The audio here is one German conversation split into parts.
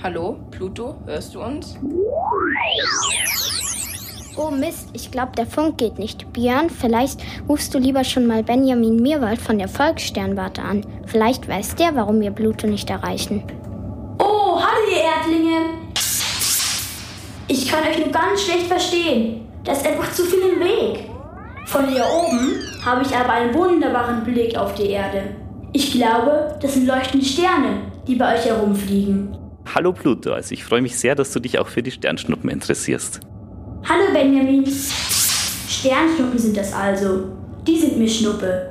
Hallo, Pluto, hörst du uns? Oh Mist, ich glaube, der Funk geht nicht. Björn, vielleicht rufst du lieber schon mal Benjamin Mirwald von der Volkssternwarte an. Vielleicht weiß der, warum wir Pluto nicht erreichen. Oh, hallo ihr Erdlinge. Ich kann euch nur ganz schlecht verstehen. Da ist einfach zu viel im Weg. Von hier oben habe ich aber einen wunderbaren Blick auf die Erde. Ich glaube, das sind leuchtende Sterne, die bei euch herumfliegen. Hallo Pluto, also ich freue mich sehr, dass du dich auch für die Sternschnuppen interessierst. Hallo Benjamin. Sternschnuppen sind das also. Die sind mir Schnuppe.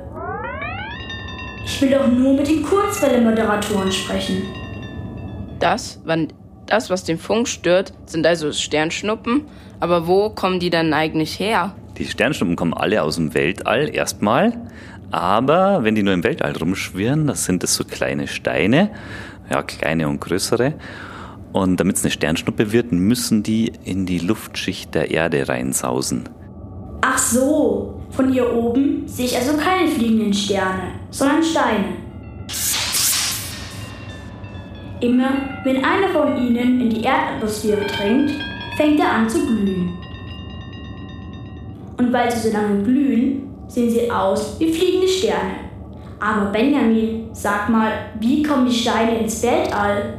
Ich will doch nur mit den Kurzwelle-Moderatoren sprechen. Das, wann, das, was den Funk stört, sind also Sternschnuppen. Aber wo kommen die dann eigentlich her? Die Sternschnuppen kommen alle aus dem Weltall erstmal. Aber wenn die nur im Weltall rumschwirren, das sind das so kleine Steine, ja, kleine und größere. Und damit es eine Sternschnuppe wird, müssen die in die Luftschicht der Erde reinsausen. Ach so, von hier oben sehe ich also keine fliegenden Sterne, sondern Steine. Immer wenn einer von ihnen in die Erdatmosphäre dringt, fängt er an zu glühen. Und weil sie so lange glühen, sehen sie aus wie fliegende Sterne. Aber Benjamin, sag mal, wie kommen die Steine ins Weltall?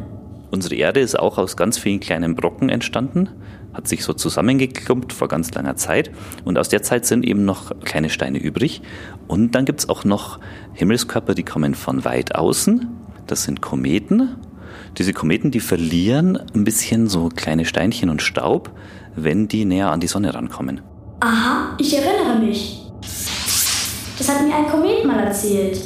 Unsere Erde ist auch aus ganz vielen kleinen Brocken entstanden, hat sich so zusammengeklumpt vor ganz langer Zeit. Und aus der Zeit sind eben noch kleine Steine übrig. Und dann gibt es auch noch Himmelskörper, die kommen von weit außen. Das sind Kometen. Diese Kometen, die verlieren ein bisschen so kleine Steinchen und Staub, wenn die näher an die Sonne rankommen. Aha, ich erinnere mich. Das hat mir ein Komet mal erzählt.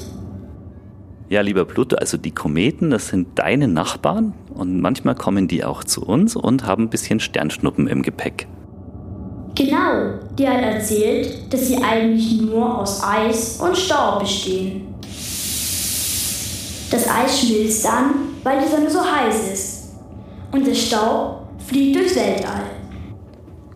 Ja, lieber Pluto, also die Kometen, das sind deine Nachbarn und manchmal kommen die auch zu uns und haben ein bisschen Sternschnuppen im Gepäck. Genau, die hat erzählt, dass sie eigentlich nur aus Eis und Staub bestehen. Das Eis schmilzt dann, weil die Sonne so heiß ist. Und der Staub fliegt durchs Weltall.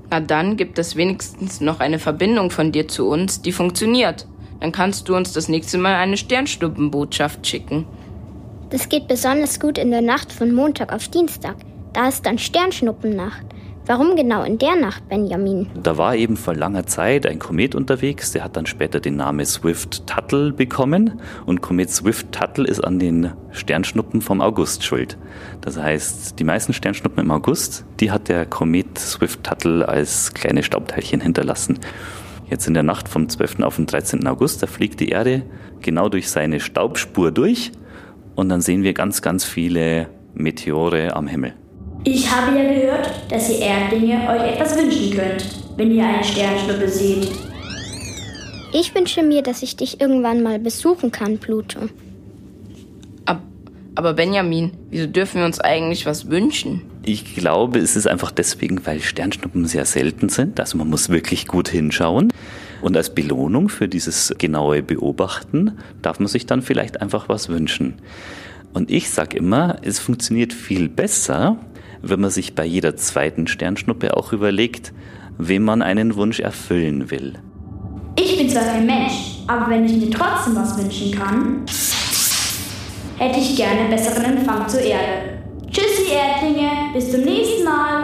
Na dann gibt es wenigstens noch eine Verbindung von dir zu uns, die funktioniert. Dann kannst du uns das nächste Mal eine Sternschnuppenbotschaft schicken. Das geht besonders gut in der Nacht von Montag auf Dienstag. Da ist dann Sternschnuppennacht. Warum genau in der Nacht, Benjamin? Da war eben vor langer Zeit ein Komet unterwegs, der hat dann später den Namen Swift-Tuttle bekommen und Komet Swift-Tuttle ist an den Sternschnuppen vom August schuld. Das heißt, die meisten Sternschnuppen im August, die hat der Komet Swift-Tuttle als kleine Staubteilchen hinterlassen. Jetzt in der Nacht vom 12. auf den 13. August, da fliegt die Erde genau durch seine Staubspur durch und dann sehen wir ganz, ganz viele Meteore am Himmel. Ich habe ja gehört, dass ihr Erdlinge euch etwas wünschen könnt, wenn ihr eine Sternschnuppe seht. Ich wünsche mir, dass ich dich irgendwann mal besuchen kann, Pluto. Ab, aber Benjamin, wieso dürfen wir uns eigentlich was wünschen? Ich glaube, es ist einfach deswegen, weil Sternschnuppen sehr selten sind. Also man muss wirklich gut hinschauen. Und als Belohnung für dieses genaue Beobachten darf man sich dann vielleicht einfach was wünschen. Und ich sage immer, es funktioniert viel besser, wenn man sich bei jeder zweiten Sternschnuppe auch überlegt, wem man einen Wunsch erfüllen will. Ich bin zwar kein Mensch, aber wenn ich mir trotzdem was wünschen kann, hätte ich gerne besseren Empfang zur Erde. Tschüssi, Erdlinge, bis zum nächsten Mal.